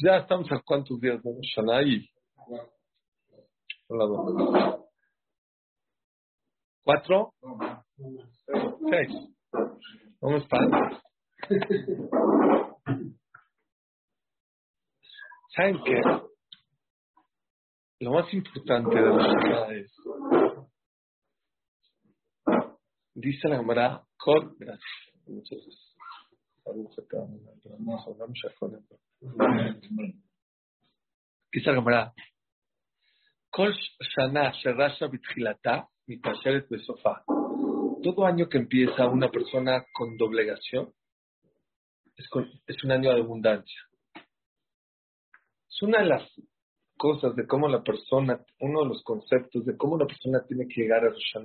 Ya estamos a cuántos días de Shana y... ¿Cuatro? Seis. ¿Cómo están? ¿Saben qué? Lo más importante de la Shana es... Dice la cámara, gracias. Muchas gracias. Dice la cámara, Kol Shana Sherasha Bitchilata Mitasheret Besofá. Todo año que empieza una persona con doblegación es, es un año de abundancia. Es una de las cosas de cómo la persona, uno de los conceptos de cómo la persona tiene que llegar a Rosh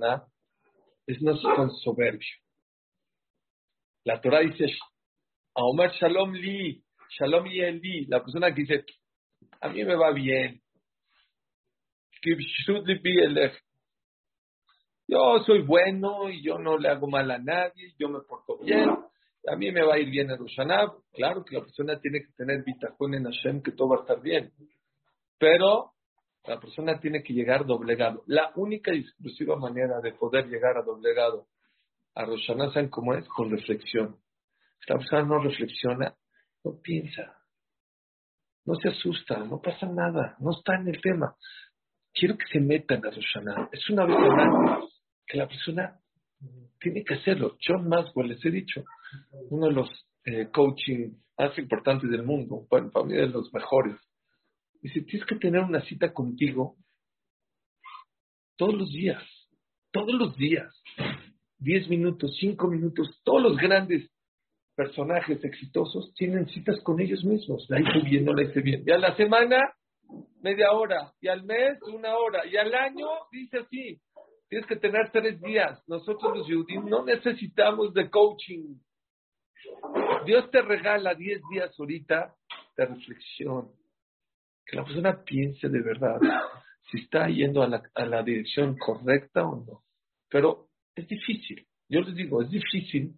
es no ser con soberbio. La Torah dice, a Omar Shalom Li, Shalom Li, la persona que dice, a mí me va bien, yo soy bueno y yo no le hago mal a nadie, yo me porto bien, a mí me va a ir bien en Roshanab. Claro que la persona tiene que tener bitajón en Hashem, que todo va a estar bien. Pero la persona tiene que llegar doblegado. La única y exclusiva manera de poder llegar a doblegado a Roshanab, ¿saben cómo es? Con reflexión. La persona no reflexiona, no piensa, no se asusta, no pasa nada, no está en el tema quiero que se metan a Roshaná. Es una verdad que la persona tiene que hacerlo. John Maxwell, les he dicho, uno de los eh, coaching más importantes del mundo, bueno, para mí de los mejores. Dice, tienes que tener una cita contigo todos los días, todos los días, diez minutos, cinco minutos, todos los grandes personajes exitosos tienen citas con ellos mismos. La hice bien, no la hice bien. Y a la semana media hora, y al mes una hora, y al año dice así, tienes que tener tres días. Nosotros los judíos no necesitamos de coaching. Dios te regala diez días ahorita de reflexión. Que la persona piense de verdad si está yendo a la, a la dirección correcta o no. Pero es difícil. Yo les digo, es difícil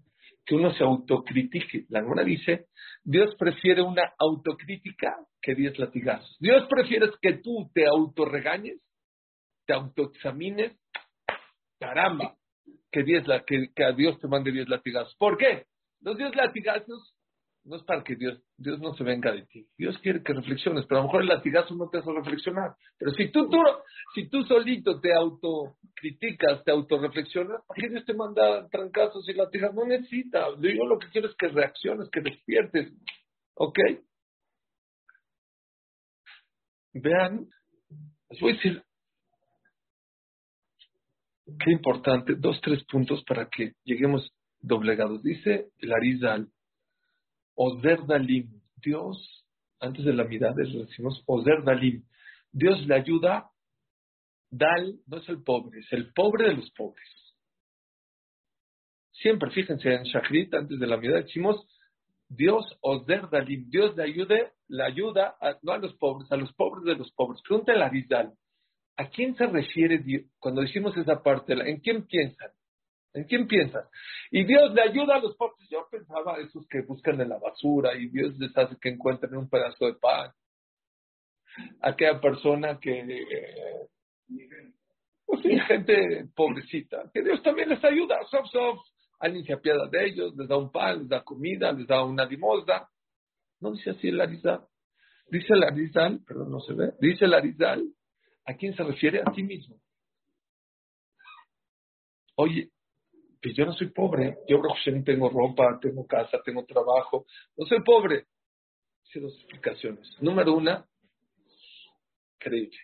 que uno se autocritique. La hermana dice, Dios prefiere una autocrítica que diez latigazos. Dios prefiere que tú te autorregañes, te autoexamines, caramba, que, diez, que, que a Dios te mande diez latigazos. ¿Por qué? Los diez latigazos no es para que Dios, Dios no se venga de ti. Dios quiere que reflexiones, pero a lo mejor el latigazo no te hace reflexionar. Pero si tú, tú, si tú solito te autocriticas, te autorreflexionas, ¿para qué Dios te manda trancazos y latigazos? No necesita. Yo lo que quiero es que reacciones, que despiertes. ¿Ok? Vean, les voy a decir qué importante, dos, tres puntos para que lleguemos doblegados. Dice el Arizal, Ozer Dalim, Dios, antes de la mirada decimos Ozer Dalim, Dios le ayuda, Dal no es el pobre, es el pobre de los pobres. Siempre, fíjense, en Shachrit, antes de la mirada, decimos Dios Ozer Dalim, Dios le ayude, le ayuda, no a los pobres, a los pobres de los pobres. Pregúntale a Rizal, ¿a quién se refiere Dios? cuando decimos esa parte? ¿En quién piensan? ¿En quién piensas? Y Dios le ayuda a los pobres. Yo pensaba esos que buscan en la basura y Dios les hace que encuentren un pedazo de pan. Aquella persona que, pues sí, gente pobrecita, que Dios también les ayuda. Sof, sof, alguien se apiada de ellos, les da un pan, les da comida, les da una limosna. No dice así el Arizal. Dice el Arizal, perdón, no se ve. Dice el Arizal, ¿a quién se refiere? A ti mismo. Oye, pues yo no soy pobre, yo tengo ropa, tengo casa, tengo trabajo, no soy pobre. Hice dos explicaciones. Número una, creíble.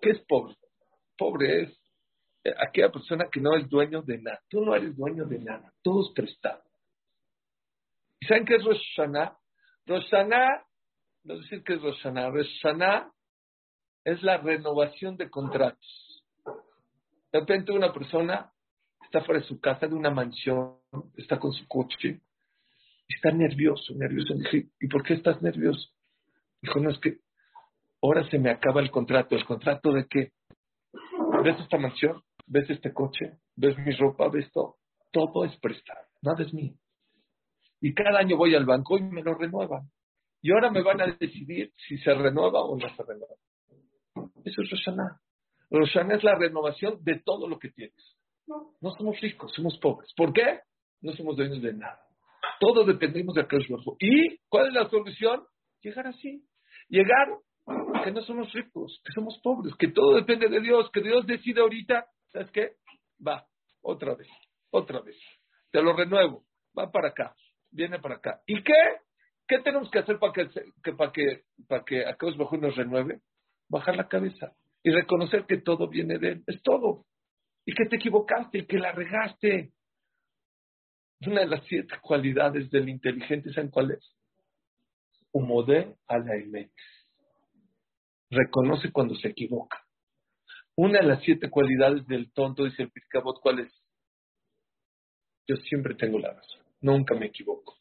¿Qué es pobre? Pobre es aquella persona que no es dueño de nada. Tú no eres dueño de nada, todo es prestado. ¿Y saben qué es? Rosh Hashanah, no decir qué es Rosh Hashanah, Rosh Hashanah es la renovación de contratos. De repente una persona está fuera de su casa, de una mansión, está con su coche, está nervioso, nervioso. Dije, ¿y por qué estás nervioso? Dijo, no, es que ahora se me acaba el contrato. ¿El contrato de qué? ¿Ves esta mansión? ¿Ves este coche? ¿Ves mi ropa? ¿Ves todo? Todo es prestado, nada es mío. Y cada año voy al banco y me lo renuevan. Y ahora me van a decidir si se renueva o no se renueva. Eso es Roshaná. Roshaná es la renovación de todo lo que tienes. No somos ricos, somos pobres. ¿Por qué? No somos dueños de nada. Todos dependemos de aquel ¿Y cuál es la solución? Llegar así. Llegar que no somos ricos, que somos pobres, que todo depende de Dios, que Dios decide ahorita, ¿sabes qué? Va, otra vez, otra vez. Te lo renuevo, va para acá, viene para acá. ¿Y qué? ¿Qué tenemos que hacer para que, para que, para que Akados Bajú nos renueve? Bajar la cabeza y reconocer que todo viene de Él, es todo. Y que te equivocaste y que la regaste. Una de las siete cualidades del inteligente, ¿saben cuál es? Humode a la reconoce cuando se equivoca. Una de las siete cualidades del tonto, dice el Pircabot, ¿cuál es? Yo siempre tengo la razón, nunca me equivoco.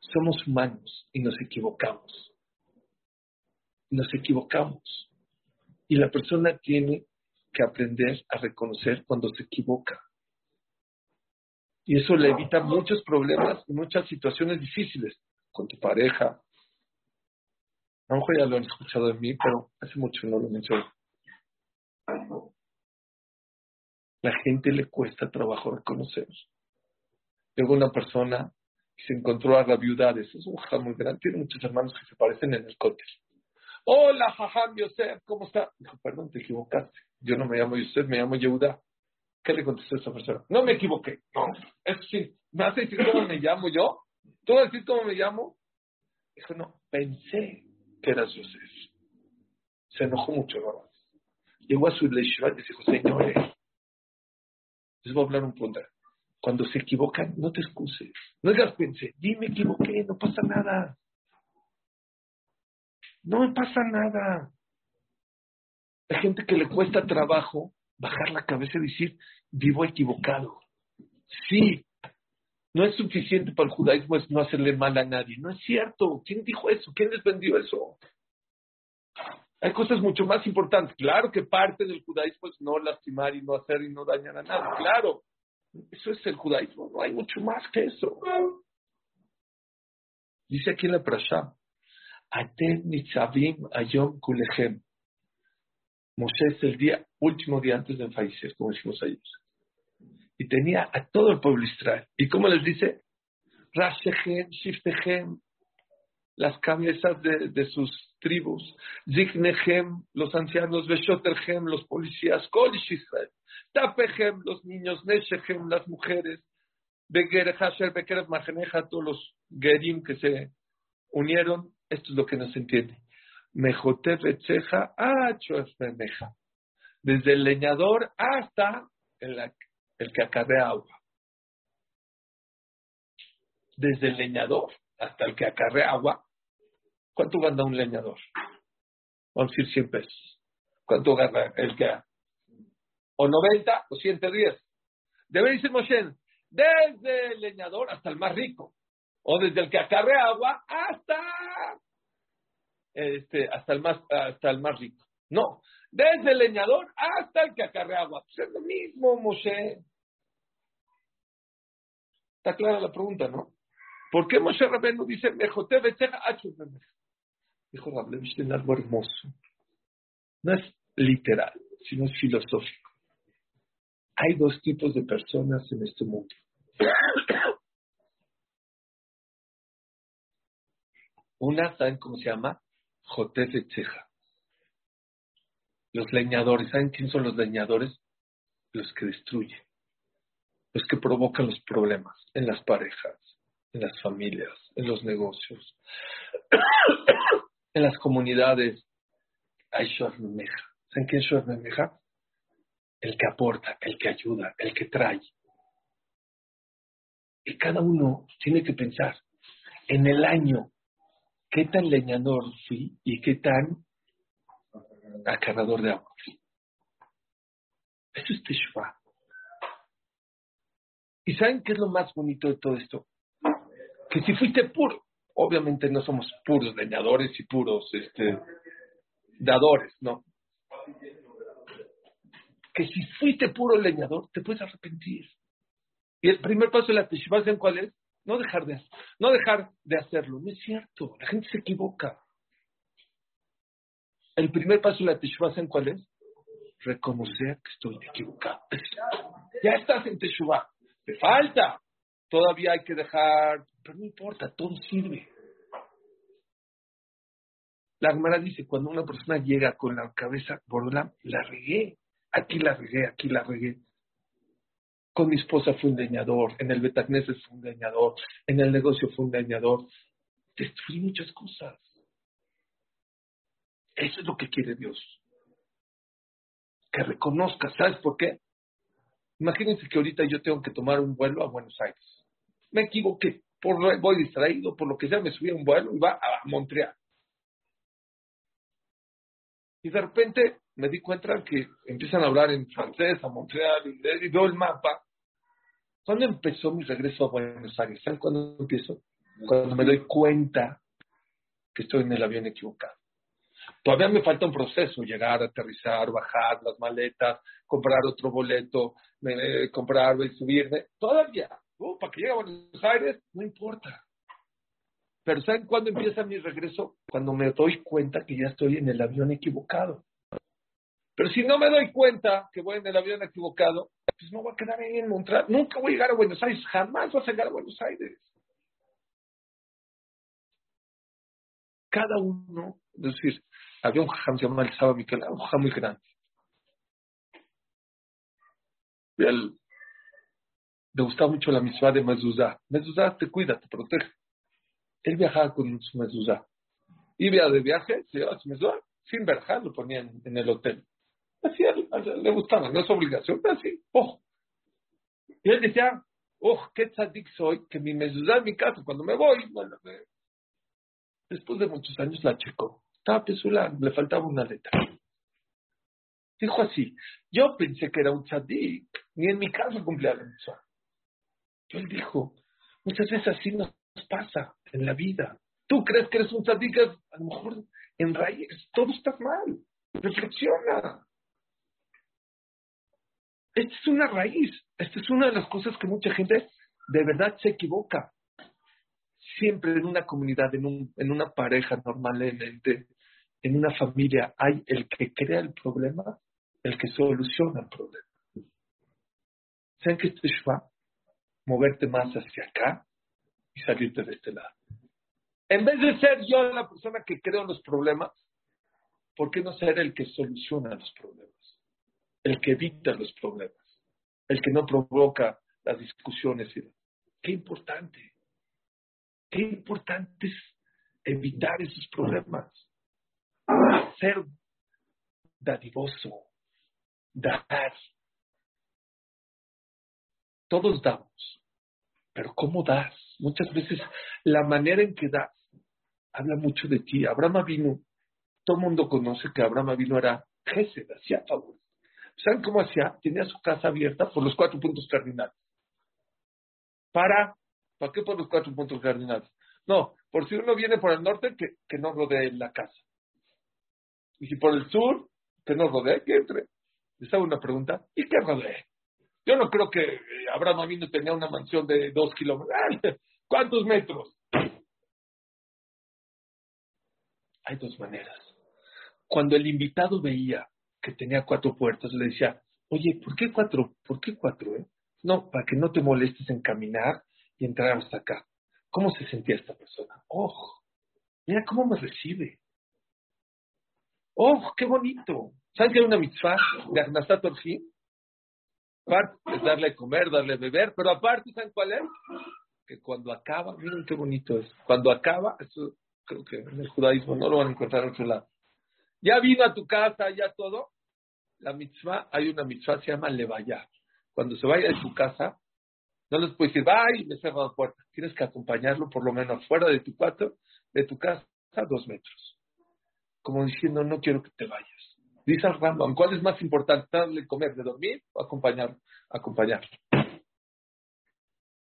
Somos humanos y nos equivocamos. Nos equivocamos. Y la persona tiene que aprender a reconocer cuando se equivoca. Y eso le evita muchos problemas y muchas situaciones difíciles con tu pareja, a ya lo han escuchado de mí, pero hace mucho no lo menciono. La gente le cuesta trabajo reconocer. Luego una persona se encontró a la viudades, es un jajam muy grande, tiene muchos hermanos que se parecen en el cote. Hola, jajam Yosef, ¿cómo está? Dijo, perdón, te equivocaste. Yo no me llamo Yosef, me llamo Yehuda. ¿Qué le contestó a esa persona? No me equivoqué. No, eso sí. ¿Me hace decir cómo me llamo yo? ¿Tú vas a decir cómo me llamo? Dijo, no, pensé que era Yosef. Se enojó mucho, ¿no? Llegó a su leishva y dijo, señores, les voy a hablar un punto. Cuando se equivocan, no te excuses. No digas, pensé, dime, equivoqué, no pasa nada. No me pasa nada. Hay gente que le cuesta trabajo bajar la cabeza y decir, vivo equivocado. Sí, no es suficiente para el judaísmo es no hacerle mal a nadie. No es cierto. ¿Quién dijo eso? ¿Quién les vendió eso? Hay cosas mucho más importantes. Claro que parte del judaísmo es no lastimar y no hacer y no dañar a nadie. Claro. Eso es el judaísmo. No hay mucho más que eso. Dice aquí la Prashá. Aten nitzavim ayom kulechem. Moshe el día, último día antes de fallecer, como decimos ayer y tenía a todo el pueblo Israel. ¿Y cómo les dice? Rashehem, Shiftechem, las cabezas de, sus tribus, Zignehem, los ancianos, Beshoterhem, los policías, Kolish Israel, Tapechem, los niños, Neshechem, las mujeres, Beger Hasher, Beker Mahaneja, todos los Gerim que se unieron, esto es lo que nos entiende. Mejote Betzeja, Desde el leñador hasta el el que acarrea agua. Desde el leñador hasta el que acarrea agua. ¿Cuánto gana un leñador? Vamos a decir 100 pesos. ¿Cuánto gana el que O 90 o 110. Debe decir Moshe, desde el leñador hasta el más rico. O desde el que acarrea agua hasta este, hasta el más hasta el más rico. No, desde el leñador hasta el que acarrea agua. Pues es lo mismo, Moshe. Está clara la pregunta, ¿no? ¿Por qué Moshe Rabenu dice, Mejote Dijo Rabenu, algo hermoso. No es literal, sino es filosófico. Hay dos tipos de personas en este mundo. Una, ¿saben cómo se llama? Jotefe Tzeja. Los leñadores, ¿saben quién son los leñadores? Los que destruyen los que provocan los problemas en las parejas, en las familias, en los negocios, en las comunidades. Hay Meja. ¿Saben quién es Meja? El que aporta, el que ayuda, el que trae. Y cada uno tiene que pensar en el año qué tan leñador fui y qué tan acarrador de agua Eso es Teshuvah. ¿Y saben qué es lo más bonito de todo esto? Que si fuiste puro, obviamente no somos puros leñadores y puros este, dadores, ¿no? Que si fuiste puro leñador, te puedes arrepentir. Y el primer paso de la teshuva, ¿saben cuál es? No dejar de, no dejar de hacerlo. No es cierto, la gente se equivoca. El primer paso de la Teshuvah, ¿saben cuál es? Reconocer que estoy equivocado. Ya estás en Teshuvah. Te falta. Todavía hay que dejar, pero no importa, todo sirve. La Gemara dice, cuando una persona llega con la cabeza bordola, la regué, aquí la regué, aquí la regué. Con mi esposa fue un leñador, en el Betagneses fue un leñador, en el negocio fue un leñador. Destruí muchas cosas. Eso es lo que quiere Dios. Que reconozca, ¿sabes por qué? Imagínense que ahorita yo tengo que tomar un vuelo a Buenos Aires. Me equivoqué, por, voy distraído, por lo que sea, me subí a un vuelo y va a Montreal. Y de repente me di cuenta que empiezan a hablar en francés a Montreal y, veo el mapa. ¿Cuándo empezó mi regreso a Buenos Aires? ¿Saben cuándo empiezo? Cuando me doy cuenta que estoy en el avión equivocado. Todavía me falta un proceso, llegar, aterrizar, bajar las maletas, comprar otro boleto, comprar y subirme. Todavía, uh, para que llegue a Buenos Aires, no importa. Pero ¿saben cuándo empieza mi regreso? Cuando me doy cuenta que ya estoy en el avión equivocado. Pero si no me doy cuenta que voy en el avión equivocado, pues no voy a quedar ahí en Montreal. Nunca voy a llegar a Buenos Aires. Jamás voy a llegar a Buenos Aires. Cada uno, es decir, había un jajam llamado el Saba Miquel, un jajam muy grande. Y él, le gustaba mucho la misma de mezuzá. Mezuzá te cuida, te protege. Él viajaba con su mezuzá. Iba de viaje, se llevaba su mezuzá, sin verjar, lo ponía en, el hotel. Así le gustaba, no es obligación, así, ojo. Y él decía, oh, qué tzadik soy, que mi mezuzá en mi casa, cuando me voy, después de muchos años la checó. Estaba pesula, le faltaba una letra. Dijo así, yo pensé que era un tzadik, ni en mi casa cumplía la mezuzá. Él dijo, muchas veces así nos pasa en la vida. Tú crees que eres un tzadik, a lo mejor en raíz todo está mal. Reflexiona. Esta es una raíz. Esta es una de las cosas que mucha gente de verdad se equivoca. Siempre en una comunidad, en, un, en una pareja normalmente, en una familia, hay el que crea el problema, el que soluciona el problema. ¿Saben esto es moverte más hacia acá y salirte de este lado? En vez de ser yo la persona que creo los problemas, ¿por qué no ser el que soluciona los problemas? El que evita los problemas, el que no provoca las discusiones. Qué importante, qué importante es evitar esos problemas. Ser dadivoso, dar. Todos damos, pero ¿cómo das? Muchas veces la manera en que das habla mucho de ti. Abraham vino, todo el mundo conoce que Abraham vino era Gesed, hacía favor. ¿Saben cómo hacía? Tenía su casa abierta por los cuatro puntos cardinales. ¿Para? ¿Para qué por los cuatro puntos cardinales? No, por si uno viene por el norte, que, que no rodee la casa. Y si por el sur, que no rodee, que entre. Les una pregunta, ¿y qué rodee? Yo no creo que Abraham vino tenía una mansión de dos kilómetros. ¿Cuántos metros? Hay dos maneras. Cuando el invitado veía que tenía cuatro puertas, le decía, oye, ¿por qué cuatro? ¿Por qué cuatro? Eh? No, para que no te molestes en caminar y entrar hasta acá. ¿Cómo se sentía esta persona? ¡Oh! Mira cómo me recibe. ¡Oh, qué bonito! ¿Sabes que hay una mitzvah de Arnasat Orjim? Aparte es darle a comer, darle a beber, pero aparte, ¿saben cuál es? Que cuando acaba, miren qué bonito es. Cuando acaba, eso creo que en el judaísmo no lo van a encontrar en otro lado. Ya vino a tu casa, ya todo. La mitzvah, hay una mitzvah, se llama levaya. Cuando se vaya de tu casa, no les puedes decir, y me cierra la puerta. Tienes que acompañarlo por lo menos fuera de tu cuarto, de tu casa, dos metros. Como diciendo, no quiero que te vayas. Dice al Rambam, ¿cuál es más importante, darle comer, de dormir o acompañarlo? Acompañarlo.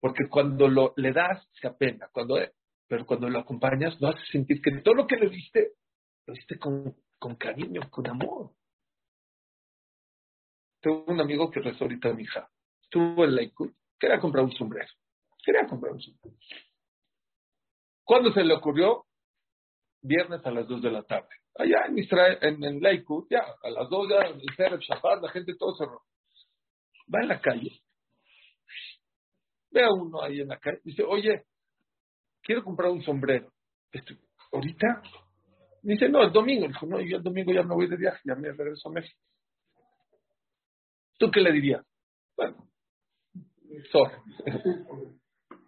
Porque cuando lo, le das, se apena. Cuando pero cuando lo acompañas, lo haces sentir que todo lo que le diste, lo diste con, con cariño, con amor. Tengo un amigo que rezó ahorita mi hija. Estuvo en Lakewood, quería comprar un sombrero. Quería comprar un sombrero. ¿Cuándo se le ocurrió? Viernes a las 2 de la tarde. Allá en Israel, en, en ya, a las 2 ya, el Cereb, Shabbat, la gente todo cerró. Va en la calle, ve a uno ahí en la calle, dice, oye, quiero comprar un sombrero. Este, ¿Ahorita? Dice, no, el domingo. Dijo, no, yo el domingo ya me voy de viaje, ya me regreso a México. ¿Tú qué le dirías? Bueno, sorry.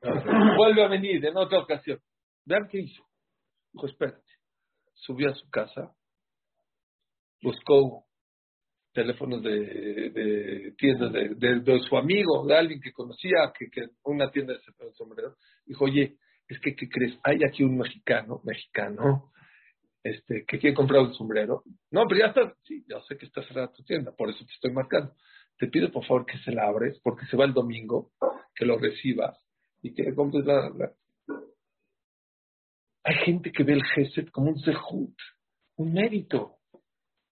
Vuelve a venir en otra ocasión. Vean qué hizo. Dijo, espérate. Subió a su casa, buscó teléfonos de, de tiendas de, de, su amigo, de alguien que conocía, que, que una tienda de sombrero. Dijo, oye, es que, ¿qué crees? Hay aquí un mexicano, mexicano, este, que quiere comprar un sombrero. No, pero ya está, sí, ya sé que está cerrada tu tienda, por eso te estoy marcando. Te pido por favor que se la abres, porque se va el domingo, que lo recibas y que compres la, hay gente que ve el Gesed como un sehut, un mérito.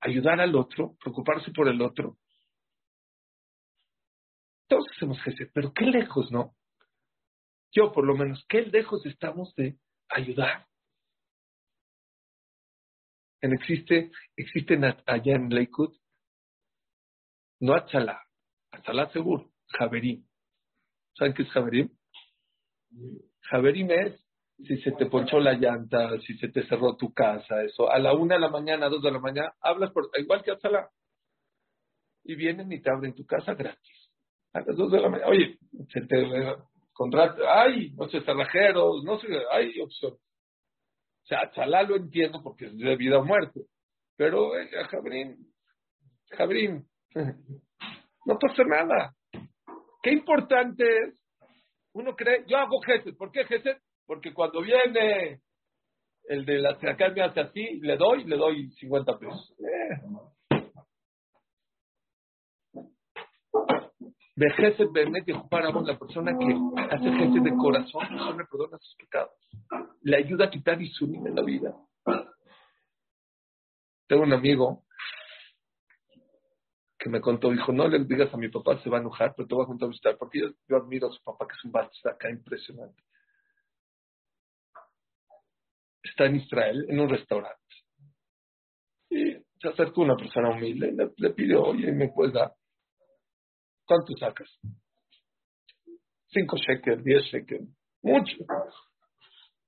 Ayudar al otro, preocuparse por el otro. Todos hacemos Gesed, pero qué lejos, ¿no? Yo, por lo menos, qué lejos estamos de ayudar. En existe, existen allá en Lakewood, no Achalá, Achalá seguro, Javerim. ¿Saben qué es Javerim? Javerim es si se te ponchó la llanta, si se te cerró tu casa, eso. A la una de la mañana, a dos de la mañana, hablas por, igual que a Sala. Y vienen y te abren tu casa gratis. A las dos de la mañana, oye, se te contrata, ay, no sé, cerrajeros, no sé, hay opción. O sea, Chalá lo entiendo porque es de vida o muerte. Pero, eh, Jabrín, Jabrín, no pasa nada. Qué importante es, uno cree, yo hago Gesed, ¿por qué Gesed? Porque cuando viene el de la acá me hace así, le doy, le doy 50 pesos. Eh. Vejece Benet para la persona que hace gente de corazón, no me perdona sus pecados. Le ayuda a quitar isunim en la vida. Tengo un amigo que me contó, dijo, no le digas a mi papá, se va a enojar, pero te voy a juntar a visitar, porque yo, admiro a su papá, que es un acá impresionante está en Israel, en un restaurante. Y se acercó una persona humilde y le, pidió, oye, ¿me puedes? ¿Cuánto sacas? Cinco shekels, diez shekels, mucho.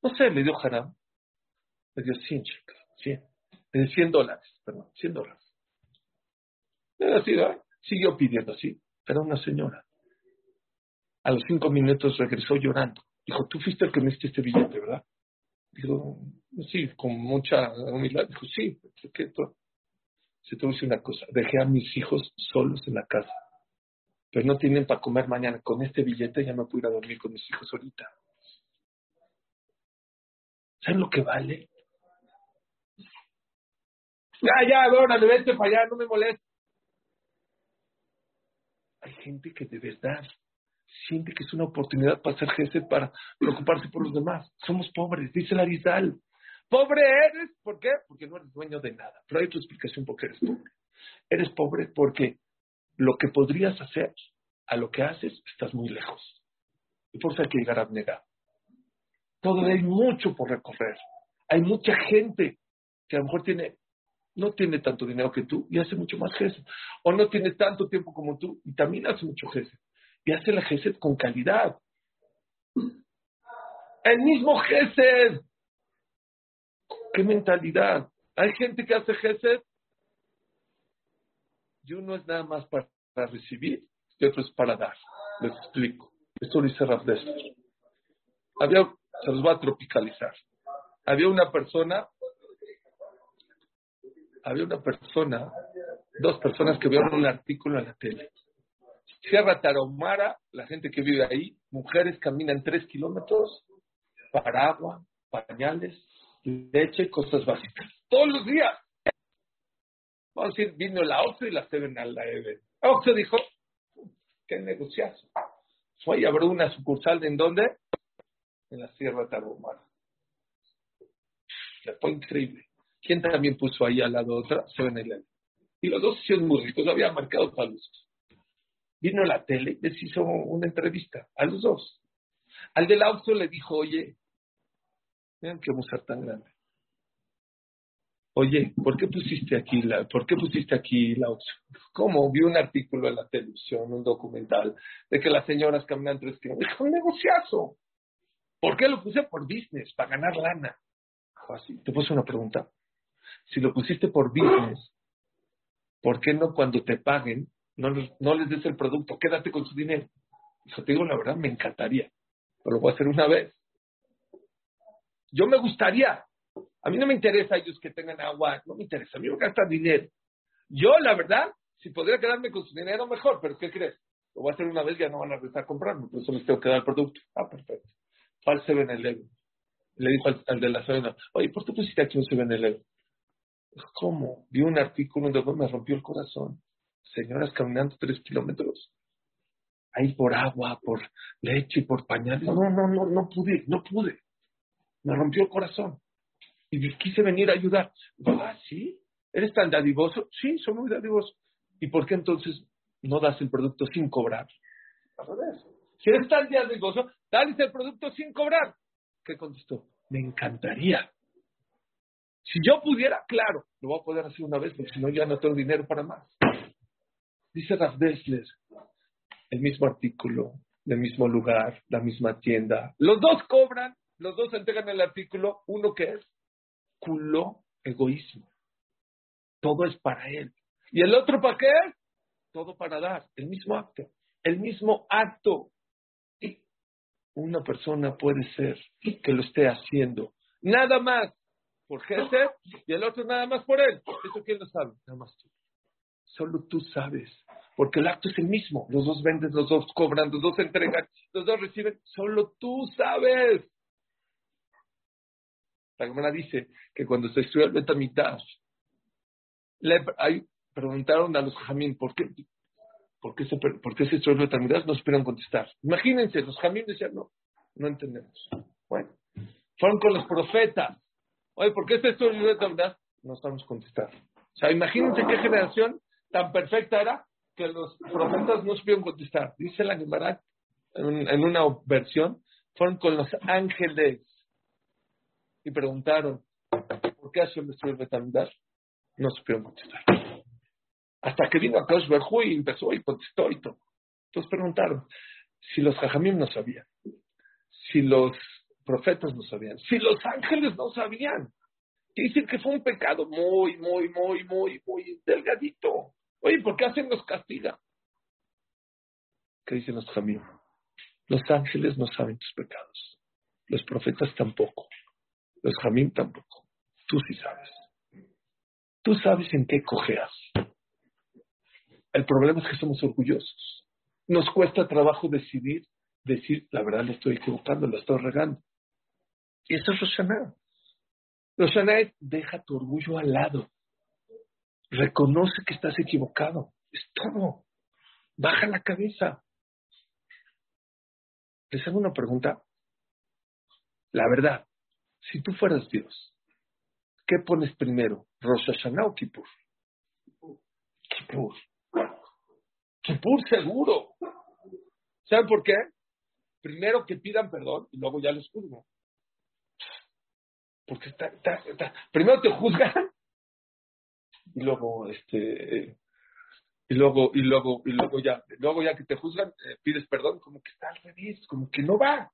No sé, le dio haram. Le dio cien shekels, cien. Le dio cien dólares, perdón, cien dólares. siguió pidiendo así. Era una señora. A los cinco minutos regresó llorando. Dijo, tú fuiste el que me diste este billete, ¿verdad? Dijo, sí, con mucha humildad. Dijo, sí, que se te dice una cosa, dejé a mis hijos solos en la casa, pero no tienen para comer mañana. Con este billete ya me puedo ir a dormir con mis hijos ahorita. ¿Saben lo que vale? Ya, ya, órale, vete para allá, no me molestes. Hay gente que de verdad siente que es una oportunidad para hacer gesed, para preocuparse por los demás. Somos pobres, dice la Rizal. Pobre eres, ¿por qué? Porque no eres dueño de nada. Pero hay otra explicación por qué eres pobre. Eres pobre porque lo que podrías hacer a lo que haces estás muy lejos. Y por eso hay que llegar a. Todo hay mucho por recorrer. Hay mucha gente que a lo mejor tiene, no tiene tanto dinero que tú y hace mucho más gesed. O no tiene tanto tiempo como tú y también hace mucho gesed y hace la Gesed con calidad. El mismo Gesed. ¿Qué mentalidad? Hay gente que hace Gesed y uno es nada más para, recibir y otro es para dar. Les explico. Esto lo dice Rav Había, se los va a tropicalizar. Había una persona, había una persona, dos personas que vieron un artículo en la tele Sierra Tarahumara, la gente que vive ahí, mujeres caminan tres kilómetros para agua, pañales, leche, cosas básicas. Todos los días. Vamos a decir, vino la OXO y la Seven a la EVE. OXO dijo, qué negociazo. Fue y abrió una sucursal en dónde? En la Sierra Tarahumara. Fue increíble. ¿Quién también puso ahí al lado otra? Seven Eleven. Y los dos hicieron muy ricos, había marcado palos vino la tele, les hizo una entrevista a los dos. Al del auto le dijo, oye, vean qué mujer tan grande. Oye, ¿por qué pusiste aquí la, por qué pusiste aquí la opción? ¿Cómo? Vi un artículo en la televisión, un documental, de que las señoras caminan tres kilómetros. Dijo, un negociazo. ¿Por qué lo puse por business? Para ganar lana. así. Te puse una pregunta. Si lo pusiste por business, ¿por qué no cuando te paguen no, no les des el producto? Quédate con su dinero. Dijo, te digo la verdad, me encantaría. Pero lo voy a hacer una vez. Yo me gustaría, a mí no me interesa ellos que tengan agua, no me interesa, a mí me gastan dinero. Yo, la verdad, si podría quedarme con su dinero, mejor, pero ¿qué crees? Lo voy a hacer una vez, ya no van a regresar a comprarme, por eso les tengo que dar el producto. Ah, perfecto. Fue al 7-Eleven. Le dijo al, de la zona, oye, ¿por qué pusiste aquí un 7-Eleven? ¿Cómo? Vi un artículo donde me rompió el corazón. Señoras caminando tres kilómetros. Ahí por agua, por leche por pañales. No, no, no, no pude, no pude. Me rompió el corazón y quise venir a ayudar. Ah, sí, ¿eres tan dadivoso? Sí, soy muy dadivoso. ¿Y por qué entonces no das el producto sin cobrar? Si eres tan dadivoso, dale el producto sin cobrar. ¿Qué contestó? Me encantaría. Si yo pudiera, claro, lo voy a poder hacer una vez, porque si no ya no tengo dinero para más. Dice Raf el mismo artículo, el mismo lugar, la misma tienda. Los dos cobran, los dos entregan el artículo, uno que es culo egoísmo. Todo es para él. ¿Y el otro para qué? Todo para dar. El mismo acto. El mismo acto. Una persona puede ser que lo esté haciendo. Nada más por Gesed y el otro nada más por él. ¿Eso quién lo sabe? Nada más tú. Solo tú sabes. Porque el acto es el mismo. Los dos venden, los dos cobran, los dos entregan, los dos reciben. Solo tú sabes. La Gemara dice que cuando se estudió el Betamigdash, le preguntaron a los jamín, ¿por qué, por qué se, por qué se? No supieron contestar. Imagínense, los jamín decían, no, no entendemos. Bueno, fueron con los profetas. Oye, ¿por qué se estudió el Betamigdash? No sabemos contestar. O sea, imagínense qué generación tan perfecta era que los profetas no supieron contestar. Dice la Gemara en, en una versión, fueron con los ángeles y preguntaron, ¿por qué Hashem destruyó el Betamigdash? No supieron contestar. Hasta que vino a Kaush y empezó y contestó y todo. Entonces preguntaron, si los Jajamim no sabían, si los profetas no sabían, si los ángeles no sabían, dicen que fue un pecado muy, muy, muy, muy, muy delgadito. Oye, ¿por qué hacen los castiga? ¿Qué dicen los Jajamim? Los ángeles no saben tus pecados, los profetas tampoco. Los jamín tampoco. Tú sí sabes. Tú sabes en qué cojeas. El problema es que somos orgullosos. Nos cuesta trabajo decidir, decir, la verdad le estoy equivocando, la estoy regando. Y eso es Roshaná. Roshaná es, deja tu orgullo al lado. Reconoce que estás equivocado. Es todo. Baja la cabeza. Les hago una pregunta. La verdad, si tú fueras Dios, ¿qué pones primero? ¿Rosh Hashanah o Kippur? Kippur. Kippur seguro. ¿Saben por qué? Primero que pidan perdón y luego ya les juzgan. Porque está, está, primero te juzgan y luego este y luego y luego y luego ya luego ya que te juzgan eh, pides perdón como que está al revés como que no va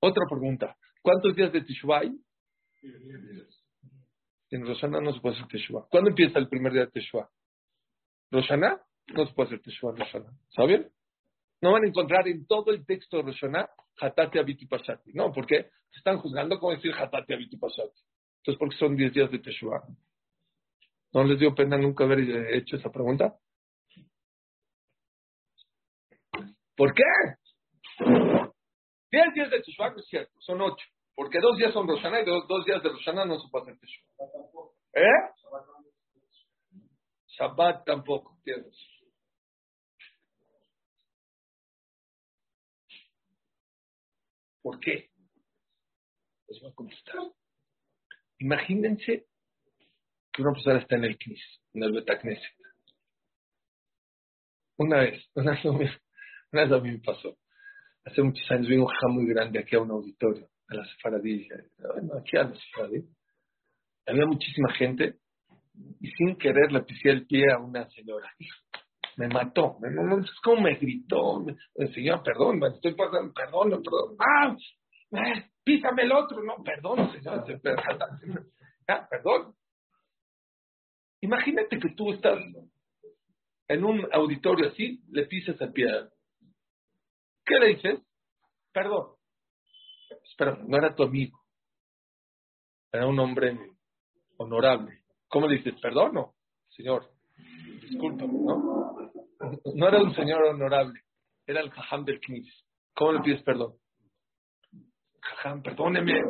otra pregunta ¿Cuántos días de Teshuvah hay? En Rosana no se puede hacer Teshuvah. ¿Cuándo empieza el primer día de Teshuvah? ¿Rosana? No se puede hacer Teshuvah en Rosana. ¿Saben? No van a encontrar en todo el texto de Rosana Hatati Abiti Pasati. No, porque se están juzgando cómo decir Hatati Abiti Pasati. Entonces, ¿por qué son 10 días de Teshuvah? ¿No les dio pena nunca haber hecho esa pregunta? ¿Por qué? Diez días de Teshuvah no es cierto, son ocho. Porque dos días son Roshaná y dos, dos días de Roshaná no se puede hacer Teshuvah. ¿Eh? Shabbat tampoco, tienes. ¿Por qué? Les voy a contestar. Imagínense que una persona está en el CNIS, en el Betacneset. Una vez, una vez, una vez a mí me pasó. Hace muchos años vino un jajam muy grande aquí a un auditorio, a la sefaradilla. Bueno, aquí a la sefaradilla. Había muchísima gente y sin querer le pisé el pie a una señora. Me mató, me, como me gritó, me, señor, perdón, me estoy pasando, perdón, perdón, ah, eh, písame el otro, no, perdón, señor, ah, perdón. Imagínate que tú estás en un auditorio así, le pisas el pie. ¿Qué le dices? Perdón. Espera, no era tu amigo. Era un hombre honorable. ¿Cómo le dices? Perdón, no, señor. Disculpa, ¿no? No era un señor honorable. Era el jajam del Knis. ¿Cómo le pides perdón? Jajam, perdóneme.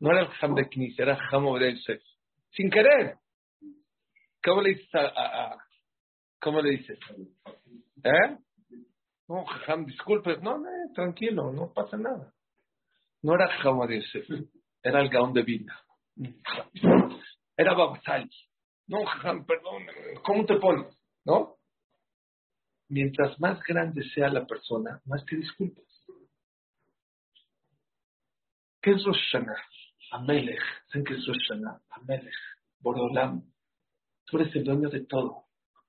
No era el jajam del Knis, era jajam Obrel Sin querer. ¿Cómo le dices a, ¿Cómo le dices? ¿Eh? No, jajam, disculpe. No, no, tranquilo, no pasa nada. No era jajam Yosef, era el gaón de vida. Era Babasal. No, perdón, ¿cómo te pones? ¿No? Mientras más grande sea la persona, más te disculpas. ¿Qué es Rosh Hashanah? Amelech. ¿Saben qué es Rosh Hashanah? Amelech. Borolam. Tú eres el dueño de todo.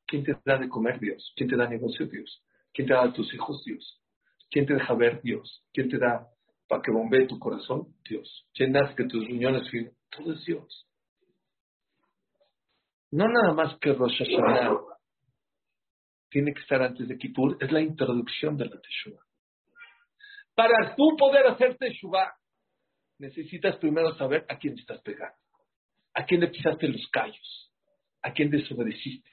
¿Quién te da de comer, Dios? ¿Quién te da negocio, Dios? ¿Quién te da a tus hijos, Dios? ¿Quién te deja ver, Dios? ¿Quién te da para que bombee tu corazón? Dios. ¿Quién hace que tus riñones finen? Todo es Dios. No nada más que Rosh Hashanah tiene que estar antes de Kippur, es la introducción de la Teshuvah. Para tú poder hacer Teshuvah, necesitas primero saber a quién estás pegando, a quién le pisaste los callos, a quién desobedeciste.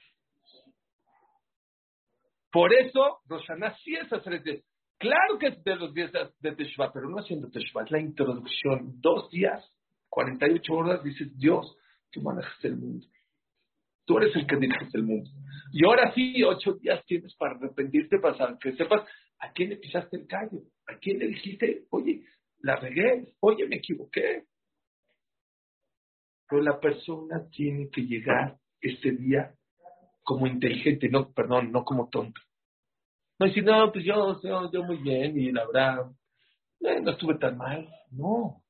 Por eso, Roshaná sí es hacer Claro que es de los días de Teshuvah, pero no haciendo Teshuvah, es la introducción. Dos días, 48 horas, dices, Dios, tú manejas el mundo. Tú eres el que diriges el mundo. Y ahora sí, ocho días tienes para arrepentirte, para que sepas a quién le pisaste el callo, a quién le dijiste, oye, la regué, oye, me equivoqué. Pero la persona tiene que llegar ese día como inteligente, no, perdón, no como tonto. No decir, no, pues yo, yo, yo muy bien y la verdad, eh, no estuve tan mal. No.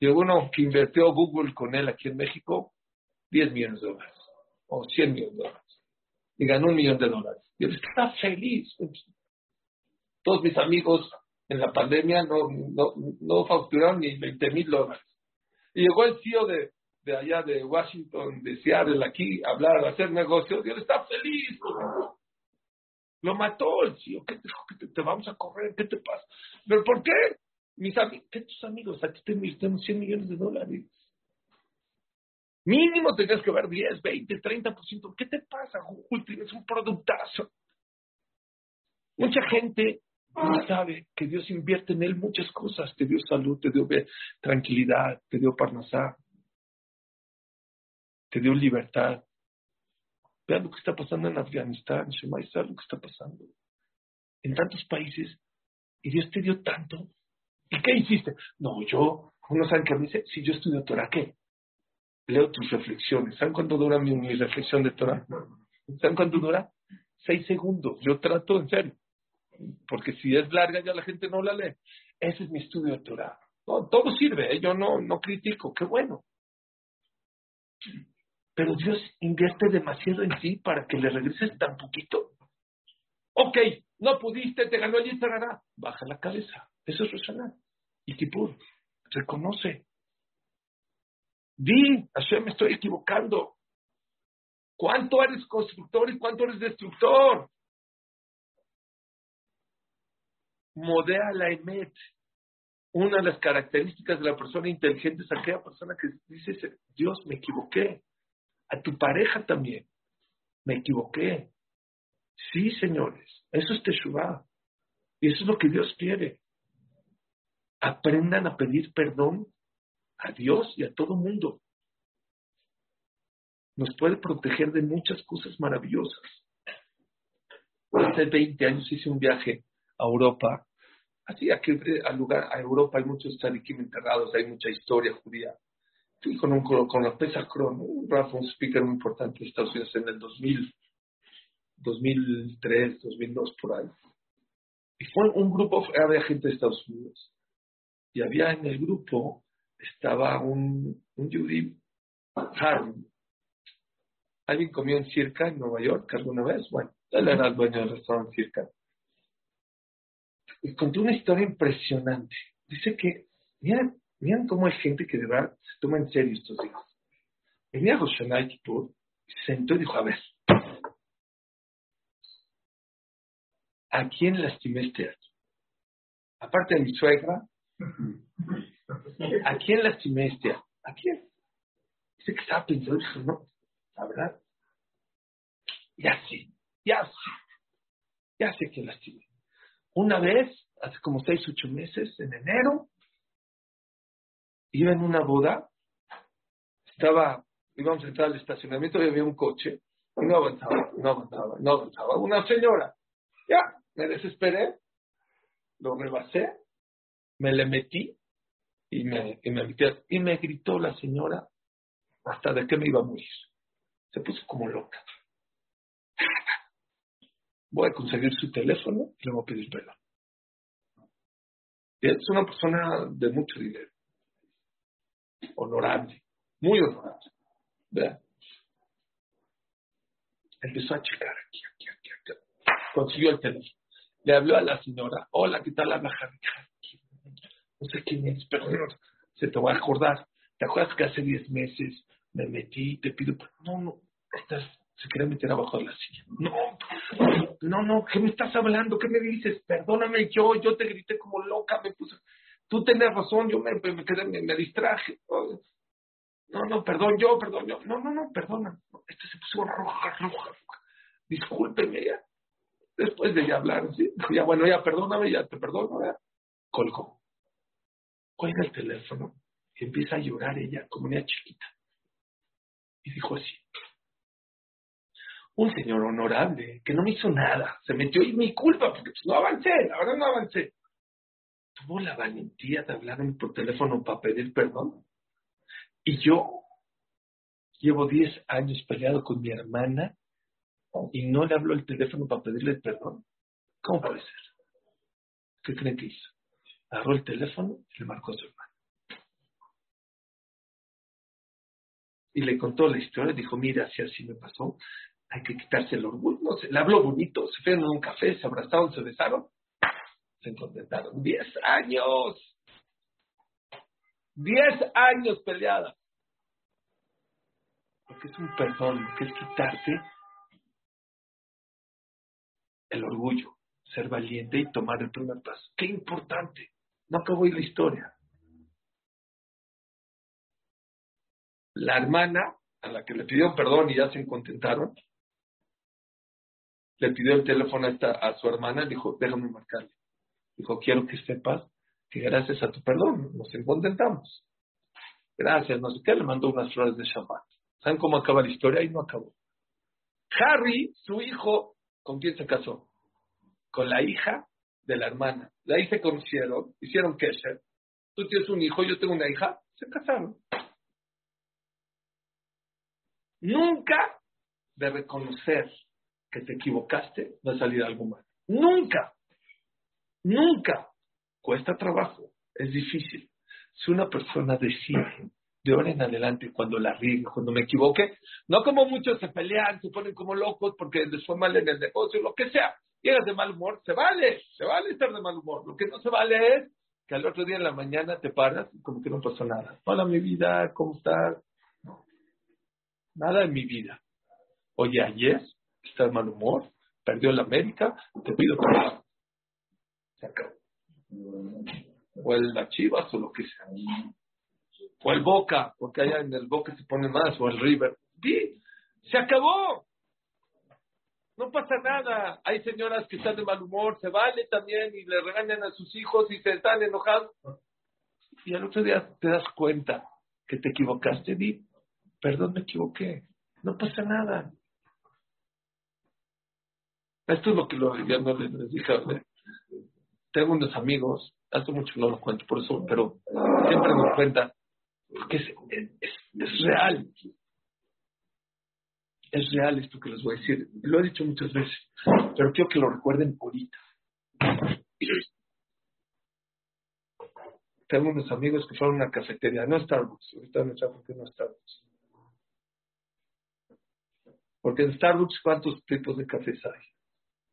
Y uno que invirtió Google con él aquí en México, 10 millones de dólares o 100 millones de dólares y ganó un millón de dólares. Y él está feliz. Todos mis amigos en la pandemia no, no, no facturaron ni 20 mil dólares. Y llegó el CEO de, de allá de Washington, de Seattle, aquí, a hablar, a hacer negocios, y él está feliz. Lo mató el CEO. ¿Qué te, te, vamos a correr? ¿Qué te pasa? ¿Pero por qué? Mis amigos, ¿qué tus amigos? Aquí te invirtieron 100 millones de dólares. Mínimo tenías que ver 10, 20, 30%. ¿Qué te pasa, Google? Tienes un productazo. Mucha gente no sabe que Dios invierte en él muchas cosas. Te dio salud, te dio tranquilidad, te dio parnasá, te dio libertad. Vean lo que está pasando en Afganistán, Shemai, lo que está pasando? En tantos países. Y Dios te dio tanto. ¿Y qué hiciste? No, yo, uno sabe que me dice, si yo estudio Torah, ¿qué? Leo tus reflexiones. ¿Saben cuánto dura mi, reflexión de Torah? ¿Saben cuánto dura? Seis segundos. Yo trato en serio. Porque si es larga ya la gente no la lee. Ese es mi estudio de Torah. todo sirve, ¿eh? yo no, no critico, qué bueno. Pero Dios invierte demasiado en ti para que le regreses tan poquito. Ok, no pudiste, te ganó el Yitzhara. Baja la cabeza. Eso es Roshaná. Y Kipur, reconoce. Di, Hashem, me estoy equivocando. ¿Cuánto eres constructor y cuánto eres destructor? Modea la emet. Una de las características de la persona inteligente es aquella persona que dice, Dios, me equivoqué. A tu pareja también. Me equivoqué. Sí, señores. Eso es Teshuvah. Y eso es lo que Dios quiere. Aprendan a pedir perdón a Dios y a todo mundo. Nos puede proteger de muchas cosas maravillosas. Hace 20 años hice un viaje a Europa. Así, aquí al lugar, a Europa hay muchos tzadikim enterrados, hay mucha historia judía. Fui con, un, con la Pesa Kron, un un speaker muy importante de Estados Unidos en el 2000, 2003, 2002, por ahí. Y fue un grupo, había gente de Estados Unidos. Y había en el grupo, estaba un, un Harry. ¿Alguien comió en Circa, en Nueva York, alguna vez? Bueno, él era el dueño del restaurante Circa. Y contó una historia impresionante. Dice que, miren, miren cómo hay gente que de verdad se toma en serio estos días. Venía Roshanay Kippur, se sentó y dijo, a ver, ¿a quién lastimé este año? Aparte de mi suegra, ¿a quién lastimé este? ¿A quién? Dice que estaba pensando, dijo, no, la verdad, ya sé, ya sé, ya sé que lastimé. Una vez, hace como seis, ocho meses, en enero, iba en una boda, estaba, íbamos a entrar al estacionamiento y había un coche, y no avanzaba, no avanzaba, no avanzaba. Una señora, ya, me desesperé, lo rebasé, me le metí y me, y me y me gritó la señora hasta de que me iba a morir. Se puso como loca. Voy a conseguir su teléfono y le voy a pedir perdón. Es una persona de mucho dinero. Honorable. Muy honorable. ¿Verdad? Empezó a checar aquí, aquí, aquí, aquí. Consiguió el teléfono. Le habló a la señora, hola, ¿qué tal? la Harry. No sé quién es, pero se te va a acordar. ¿Te acuerdas que hace 10 meses me metí, te pido, no, no, estás, se quiere meter abajo de la silla. No, no, no, ¿qué me estás hablando? ¿Qué me dices? Perdóname, yo, yo te grité como loca, me puse, tú tenías razón, yo me, me quedé, me, distraje. No, no, perdón, yo, perdón, yo. No, no, no, perdona. Esto se puso roja, roja, roja. Discúlpeme ya después de ya hablar, ¿sí? ya bueno, ya perdóname, ya te perdono, ya. Colgó. Cuelga el teléfono y empieza a llorar ella como una chiquita. Y dijo así, un señor honorable que no me hizo nada, se metió y mi culpa, porque pues, no avancé, la verdad no avancé. Tuvo la valentía de hablarme por teléfono para pedir perdón. Y yo llevo 10 años peleado con mi hermana y no le habló el teléfono para pedirle perdón. ¿Cómo puede ser? ¿Qué creen que hizo? Agarró el teléfono y le marcó a su hermano. Y le contó la historia, dijo, mira, si así me pasó, hay que quitarse el orgullo. No le habló bonito, se fueron a un café, se abrazaron, se besaron, se contentaron. ¡Diez años! ¡Diez años peleada! Porque es un perdón, que es quitarse el orgullo, ser valiente y tomar el primer paso. Qué importante. No acabó ahí la historia. La hermana, a la que le pidió perdón y ya se contentaron, le pidió el teléfono a, a su hermana y dijo, déjame marcarle. Dijo, quiero que sepas que gracias a tu perdón nos contentamos. Gracias, no sé qué, le mandó unas flores de Shabbat. ¿Saben cómo acaba la historia? Y no acabó. Harry, su hijo, ¿Con quién se casó? Con la hija de la hermana. De ahí se conocieron, hicieron kesher. Tú tienes un hijo, yo tengo una hija, se casaron. Nunca de reconocer que te equivocaste va a salir algo mal. Nunca. Nunca. Cuesta trabajo. Es difícil. Si una persona decide de ahora en adelante, cuando la riegue, cuando me equivoque, no como muchos se pelean, se ponen como locos porque les fue mal en el negocio, lo que sea, llegas de mal humor, se vale, se vale estar de mal humor. Lo que no se vale es que al otro día en la mañana te paras y como que no pasó nada. Hola, mi vida, ¿cómo estás? nada en mi vida. Oye, ayer está de mal humor, perdió la América, te pido perdón. Se acabó. O el la Chivas o lo que sea o el Boca, porque allá en el Boca se pone más, o el River. Sí, se acabó. No pasa nada. Hay señoras que están de mal humor, se vale también y le regañan a sus hijos y se están enojados. Y al otro día te das cuenta que te equivocaste. Di, perdón, me equivoqué. No pasa nada. Esto es lo que lo, ya no les, dije. Tengo unos amigos, hace mucho no lo cuento, por eso, pero siempre me cuentan porque es, es, real. Es real esto que les voy a decir. Lo he dicho muchas veces, pero quiero que lo recuerden ahorita. Tengo unos amigos que fueron a una cafetería, no Starbucks, ahorita no sé por qué no Starbucks. Porque en Starbucks, ¿cuántos tipos de cafés hay?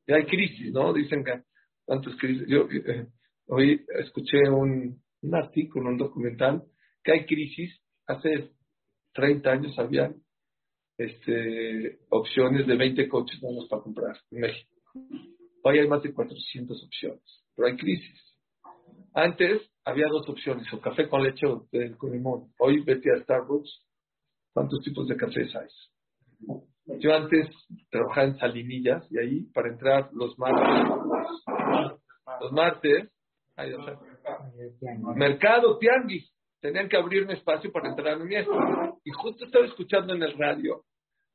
Y hay crisis, ¿no? Dicen que cuántos crisis. Yo eh, hoy escuché un, un artículo, un documental, que hay crisis. Hace 30 años había este, opciones de 20 coches nuevos para comprar en México. Hoy hay más de 400 opciones, pero hay crisis. Antes había dos opciones, o café con leche o con limón. Hoy vete a Starbucks, ¿cuántos tipos de cafés hay? Yo antes trabajaba en Salinillas y ahí para entrar los martes, los martes, mercado, tianguis, tenían que abrir un espacio para entrar a mi Y justo estaba escuchando en el radio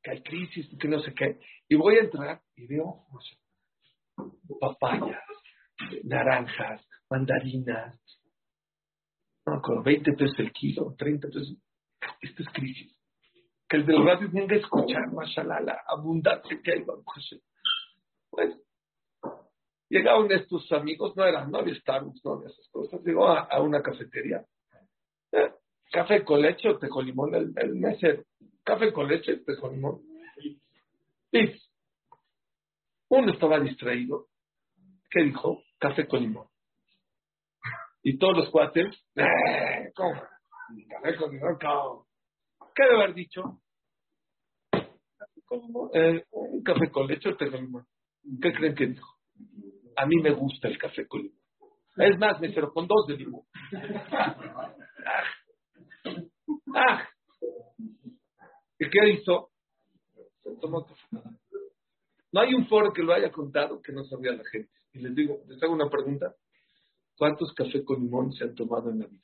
que hay crisis, que no sé qué. Y voy a entrar y veo papayas, naranjas, mandarinas. No, con 20 pesos el kilo, 30 pesos. Esto es crisis. Que el del radio venga a escuchar, mashallah, la abundancia que hay, Pues, llegaron estos amigos, no eran, no había Starbucks, no había esas cosas. Llegó a, una cafetería. Café con leche o té limón, el, el mesero café con leche, té con limón. Y uno estaba distraído. ¿Qué dijo? Café con limón. Y todos los cuates, eh, ¿cómo? Café con limón, ¿cómo? ¿Qué debe haber dicho? Eh, un café con leche o té limón. ¿Qué creen que dijo? A mí me gusta el café con limón. Es más, me cero con dos de limón. Ah. ah. ¿Y qué hizo? No hay un foro que lo haya contado que no sabía la gente. Y les digo, les hago una pregunta. ¿Cuántos cafés con limón se han tomado en la vida?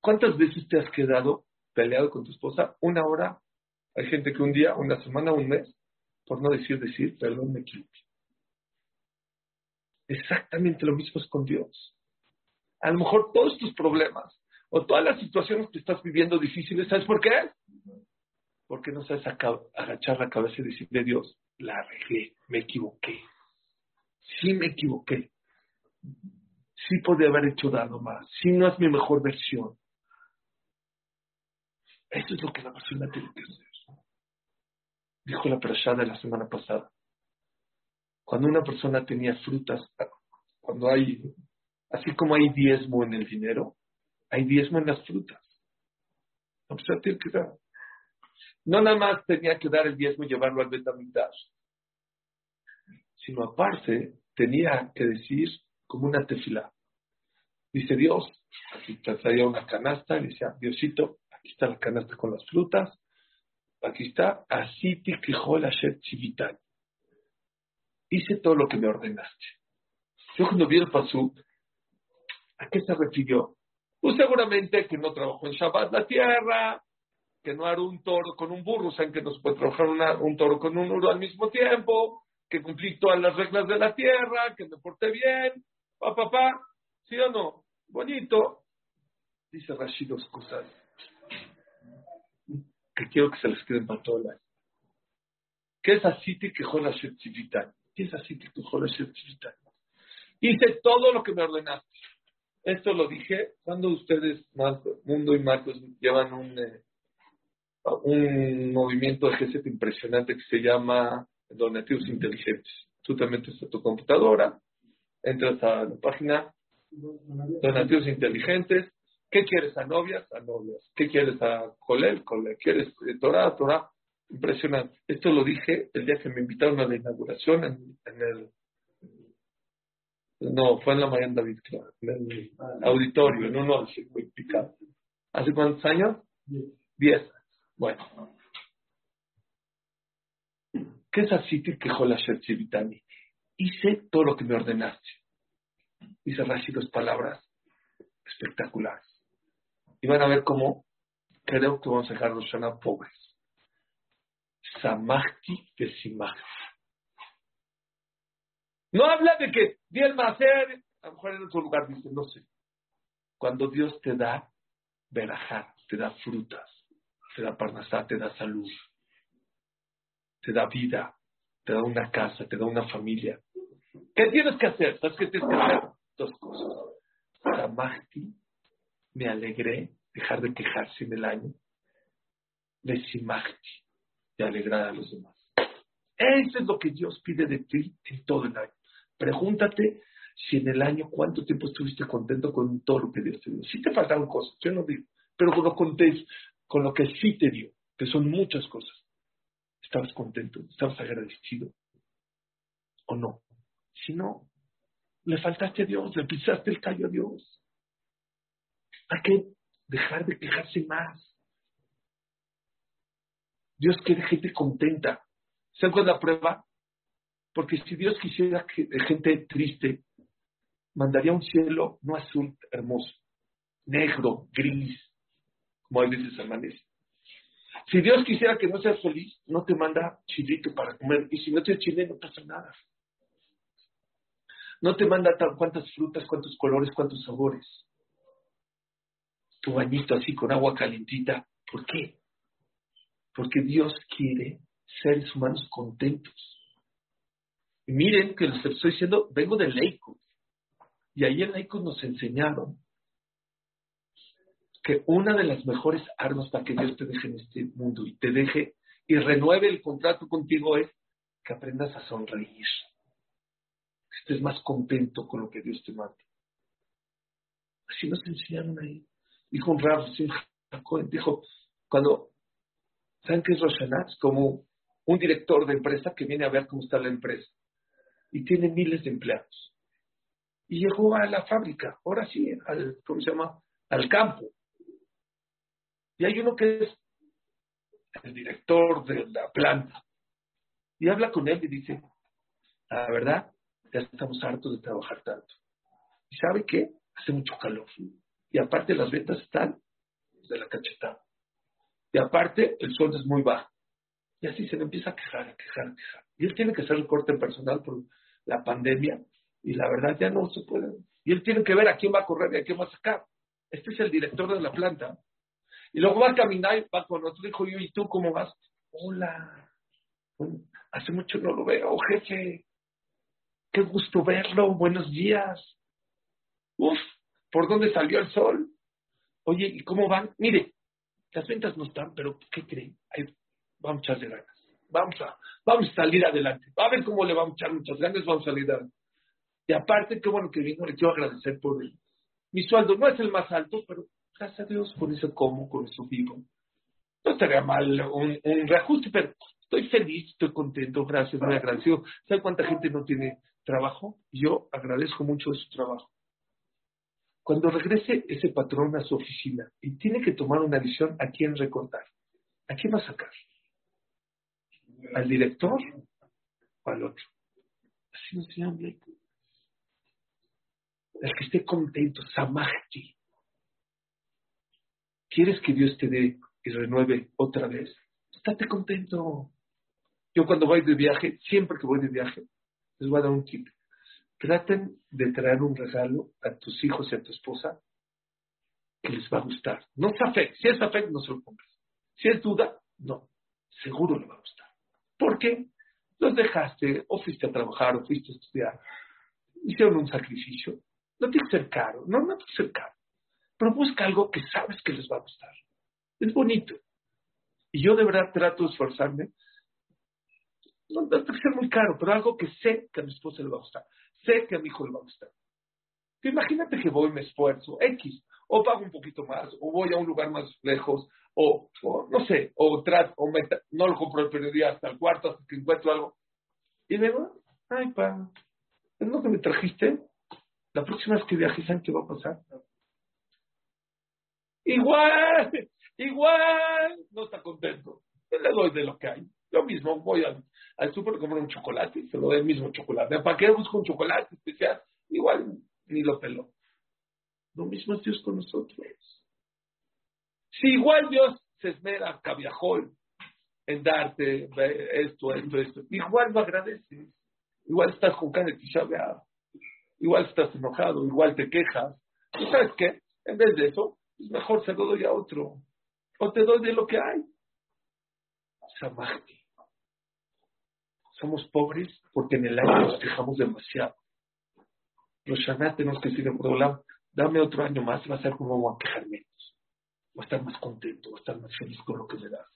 ¿Cuántas veces te has quedado peleado con tu esposa? Una hora. Hay gente que un día, una semana, un mes, por no decir decir, perdón, me equivoqué. Exactamente lo mismo es con Dios. A lo mejor todos tus problemas o todas las situaciones que estás viviendo difíciles, ¿sabes por qué? Porque no sabes agachar la cabeza y decirle Dios, la regué, me equivoqué. Sí me equivoqué. Sí podría haber hecho dado más. Sí no es mi mejor versión. Eso es lo que la persona tiene que hacer. Dijo la persona de la semana pasada. Cuando una persona tenía frutas, cuando hay, así como hay diezmo en el dinero, hay diezmo en las frutas. No, pues, que dar. no nada más tenía que dar el diezmo y llevarlo al Betamigdash, sino aparte tenía que decir como una tefila. Dice Dios, aquí traía una canasta y decía, Diosito, aquí está la canasta con las frutas, aquí está, así te quejó la. Hice todo lo que me ordenaste. Yo cuando vi el pasú, ¿a qué se refirió? Pues seguramente que no trabajó en Shabbat la tierra, que no hará un toro con un burro, o sea, que no se puede trabajar un toro con un uro al mismo tiempo, que cumplí todas las reglas de la tierra, que me porté bien, pa, pa, ¿sí o no? Bonito. Dice Rashid dos cosas que quiero que se les queden para todo el año. ¿Qué es así que jola ¿Qué es así que jola Hice todo lo que me ordenaste. Esto lo dije cuando ustedes, Mundo y Marcos, llevan un, eh, un movimiento de GST impresionante que se llama Donativos Inteligentes. Tú también te tu computadora, entras a la página Donativos Inteligentes. ¿Qué quieres a novias? A novias. ¿Qué quieres a Colel? Colel. ¿Quieres eh, Torah? Torah. Impresionante. Esto lo dije el día que me invitaron a la inauguración en el no, fue en la Mayan David, claro, en el auditorio, en uno muy picado. ¿Hace cuántos años? Diez. Bueno. ¿Qué es así que quejó la Chivitani? Hice todo lo que me ordenaste. Dice Rashi dos palabras espectaculares. Y van a ver cómo creo que vamos a dejar los pobres. Samachti Vesimach. No habla de que di el macer, a lo mejor en otro lugar dice, no sé. Cuando Dios te da verajá, te da frutas, te da parnasá, te da salud, te da vida, te da una casa, te da una familia. ¿Qué tienes que hacer? ¿Sabes qué tienes que hacer? Dos cosas. Samahti, me alegré, dejar de quejarse en el año. Lesimahti, de alegrar a los demás. Eso es lo que Dios pide de ti en todo el año. Pregúntate si en el año cuánto tiempo estuviste contento con todo lo que Dios te dio. Si te faltaron cosas, yo no digo, pero con lo, contés, con lo que sí te dio, que son muchas cosas. ¿Estabas contento? ¿Estabas agradecido? ¿O no? Si no, le faltaste a Dios, le pisaste el callo a Dios. Hay que dejar de quejarse más. Dios quiere gente contenta. ¿Saben cuál es la prueba? Porque si Dios quisiera que, gente triste, mandaría un cielo no azul hermoso, negro, gris, como a veces amanece. Si Dios quisiera que no seas feliz, no te manda chilito para comer. Y si no tienes chile, no pasa nada. No te manda cuántas frutas, cuántos colores, cuántos sabores. Tu bañito así con agua calentita. ¿Por qué? Porque Dios quiere seres humanos contentos. Miren que les estoy diciendo, vengo de Leico. Y ahí en Leico nos enseñaron que una de las mejores armas para que Dios te deje en este mundo y te deje y renueve el contrato contigo es que aprendas a sonreír. Que estés más contento con lo que Dios te manda. Así nos enseñaron ahí. Dijo un rab, dijo, cuando, ¿saben qué es Roshanat? Como un director de empresa que viene a ver cómo está la empresa y tiene miles de empleados. Y llegó a la fábrica, ahora sí, al, ¿cómo se llama? Al campo. Y hay uno que es el director de la planta. Y habla con él y dice, la verdad, ya estamos hartos de trabajar tanto. ¿Y sabe qué? Hace mucho calor. Y aparte las ventas están de la cachetada. Y aparte el sueldo es muy bajo. Y así se le empieza a quejar, a quejar, a quejar. Y él tiene que hacer el corte personal por la pandemia. Y la verdad ya no se puede. Y él tiene que ver a quién va a correr y a quién va a sacar. Este es el director de la planta. Y luego va a caminar y va con otro hijo, y tú cómo vas? Hola. hace mucho no lo veo, jefe. Qué gusto verlo. Buenos días. Uf, ¿por dónde salió el sol? Oye, ¿y cómo van? Mire, las ventas no están, pero ¿qué creen? vamos a echarle ganas. Vamos a, vamos a salir adelante. A ver cómo le vamos a echar muchas ganas, vamos a salir adelante. Y aparte, qué bueno que vino, le quiero agradecer por él. Mi sueldo no es el más alto, pero Gracias a Dios, con eso como, con eso vivo. No estaría mal un, reajuste, pero estoy feliz, estoy contento, gracias, muy agradecido. ¿Sabe cuánta gente no tiene trabajo? Yo agradezco mucho de su trabajo. Cuando regrese ese patrón a su oficina y tiene que tomar una decisión a quién recortar, ¿a quién va a sacar? ¿Al director o al otro? Así nos llama El que esté contento, Samahti. ¿Quieres que Dios te dé y renueve otra vez? Estate contento. Yo cuando voy de viaje, siempre que voy de viaje, les voy a dar un tip. Traten de traer un regalo a tus hijos y a tu esposa que les va a gustar. No es fe. Si es fe, no se lo compres. Si es duda, no. Seguro le va a gustar. ¿Por qué? Los dejaste, o fuiste a trabajar, o fuiste a estudiar. Hicieron un sacrificio. No tiene que ser caro. No, no tiene que ser caro pero busca algo que sabes que les va a gustar. Es bonito. Y yo de verdad trato de esforzarme. No tiene que ser muy caro, pero algo que sé que a mi esposa le va a gustar. Sé que a mi hijo le va a gustar. Imagínate que voy, me esfuerzo, X, o pago un poquito más, o voy a un lugar más lejos, o, no sé, o trato, o no lo compro el periodista hasta el cuarto, hasta que encuentro algo. Y me digo, ay, pa, ¿es lo que me trajiste? La próxima vez que viajes, ¿saben qué va a pasar? Igual, igual, no está contento. Yo le doy de lo que hay. Yo mismo voy al, al súper a comprar un chocolate y se lo doy el mismo chocolate. ¿Para qué busco un chocolate especial? Igual ni lo peló. Lo mismo es Dios con nosotros. Si igual Dios se esmera, cabiajol, en darte esto, esto, esto, igual lo agradeces. Igual estás cara de Igual estás enojado, igual te quejas. ¿Y sabes qué? En vez de eso, pues mejor se lo doy a otro. O te doy de lo que hay. Samahti. Somos pobres porque en el año nos quejamos demasiado. Los Shana tenemos que decir, lado, dame otro año más, va a ser como voy a quejar menos. Voy a estar más contento, voy a estar más feliz con lo que me das.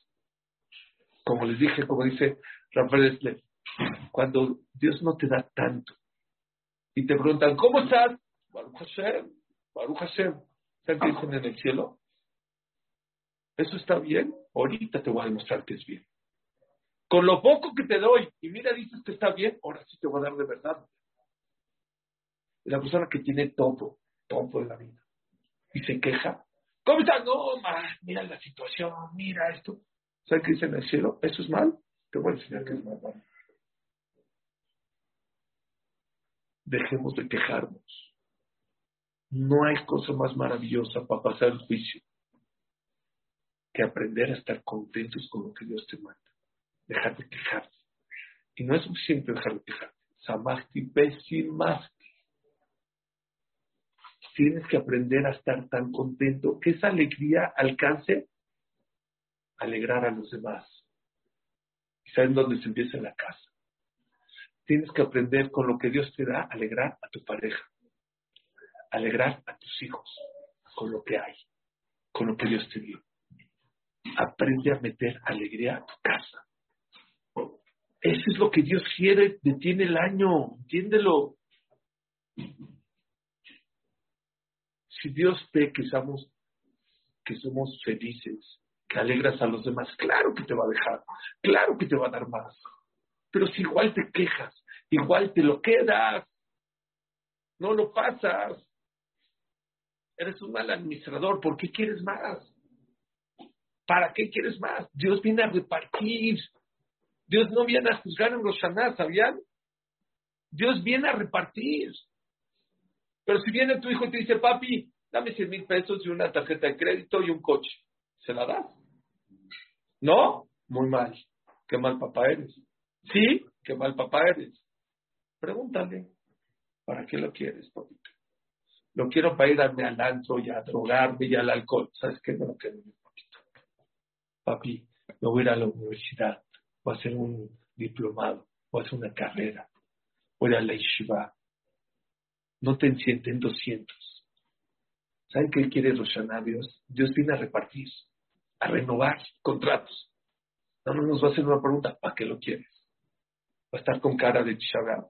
Como les dije, como dice Rafael Esler, cuando Dios no te da tanto y te preguntan, ¿cómo estás? Baruch Hashem, Baruch Hashem. ¿Sabes qué dicen en el cielo? ¿Eso está bien? Ahorita te voy a demostrar que es bien. Con lo poco que te doy, y mira, dices que está bien, ahora sí te voy a dar de verdad. La persona que tiene todo, todo en la vida, y se queja, ¿cómo estás? No, más, mira la situación, mira esto. ¿Sabes qué dice en el cielo? ¿Eso es mal? Te voy a enseñar que es mal. Dejemos de quejarnos. No hay cosa más maravillosa para pasar el juicio que aprender a estar contentos con lo que Dios te manda. Dejar de quejarte. Y no es suficiente dejar de quejarte. Samasti más. Tienes que aprender a estar tan contento que esa alegría alcance alegrar a los demás. ¿Y saben dónde se empieza en la casa? Tienes que aprender con lo que Dios te da, alegrar a tu pareja, alegrar a tus hijos, con lo que hay, con lo que Dios te dio. Aprende a meter alegría a tu casa. Eso es lo que Dios quiere, detiene el año, entiéndelo. Si Dios ve que somos, que somos felices, que alegras a los demás, claro que te va a dejar, claro que te va a dar más. Pero si igual te quejas, igual te lo quedas, no lo pasas, eres un mal administrador, ¿por qué quieres más? ¿Para qué quieres más? Dios viene a repartir. Dios no viene a juzgar en los Shaná, ¿sabían? Dios viene a repartir. Pero si viene tu hijo y te dice, papi, dame 100 mil pesos y una tarjeta de crédito y un coche, ¿se la das? ¿No? Muy mal. Qué mal papá eres. ¿Sí? Qué mal papá eres. Pregúntale, ¿para qué lo quieres, papito? Lo quiero para ir a darme al antro y a drogarme y al alcohol. ¿Sabes qué? No lo quiero, papito. Papi, me voy a ir a la universidad. Voy a hacer un diplomado. Voy a hacer una carrera. Voy a la yeshiva. No te encienden 200. ¿Saben qué quiere los Dios? Dios viene a repartir, a renovar contratos. No nos va a hacer una pregunta, ¿para qué lo quieres? ¿Va estar con cara de chishabá?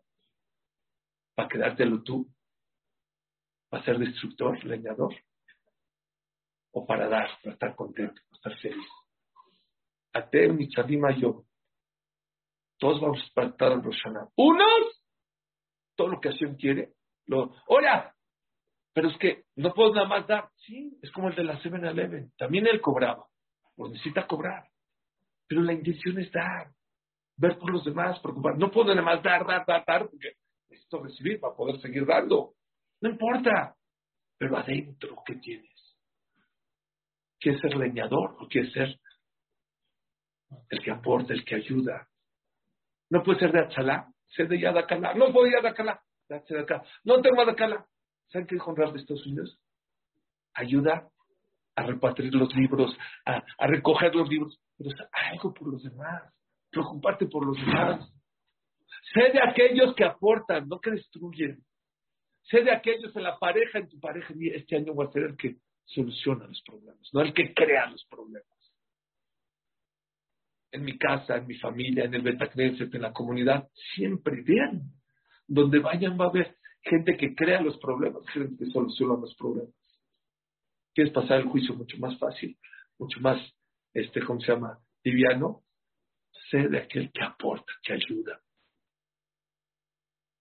¿Para quedártelo tú? ¿Para ser destructor, leñador? ¿O para dar, para estar contento, para estar feliz? Ate, Mitzadima, yo. Todos vamos a estar en Roshaná. Unos, todo lo que Hashem quiere. Lo, ¡Hola! Pero es que no puedo nada más dar. Sí, es como el de la 7-Eleven. También él cobraba. Pues necesita cobrar. Pero la intención es dar. Ver por los demás, preocupar. No puedo nada más dar, dar, dar, dar, porque necesito recibir para poder seguir dando. No importa. Pero adentro, ¿qué tienes? ¿Quieres ser leñador o quieres ser el que aporta, el que ayuda? No puede ser de Achalá, ser de Yadakala. No puedo Yadakala. No tengo Yadakala. ¿Saben qué dijo de Estados Unidos? Ayuda a repartir los libros, a, recoger los libros, pero es algo por los demás. Preocuparte por los demás. Sé de aquellos que aportan, no que destruyen. Sé de aquellos en la pareja, en tu pareja. Este año voy a ser el que soluciona los problemas, no el que crea los problemas. En mi casa, en mi familia, en el Betacneset, en la comunidad, siempre vean. Donde vayan va a haber gente que crea los problemas, gente que soluciona los problemas. ¿Quieres pasar el juicio mucho más fácil, mucho más, este, ¿cómo se llama? Liviano. Sé de aquel que aporta, que ayuda.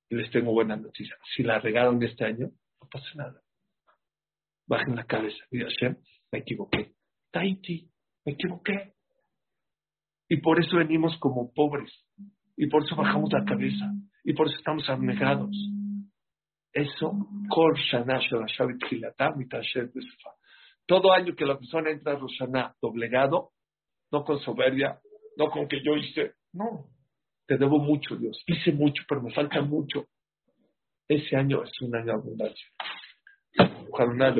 Les tengo buena noticia. Si la regaron este año, no pasa nada. Bajen la cabeza. Y Hashem, me equivoqué. Taiti, me equivoqué. Y por eso venimos como pobres. Y por eso bajamos la cabeza. Y por eso estamos abnegados. Eso, todo año que la persona entra a Roshaná doblegado, no con soberbia, no con que yo hice, no, te debo mucho, Dios. Hice mucho, pero me falta mucho. Ese año es un año de abundancia. Ojalá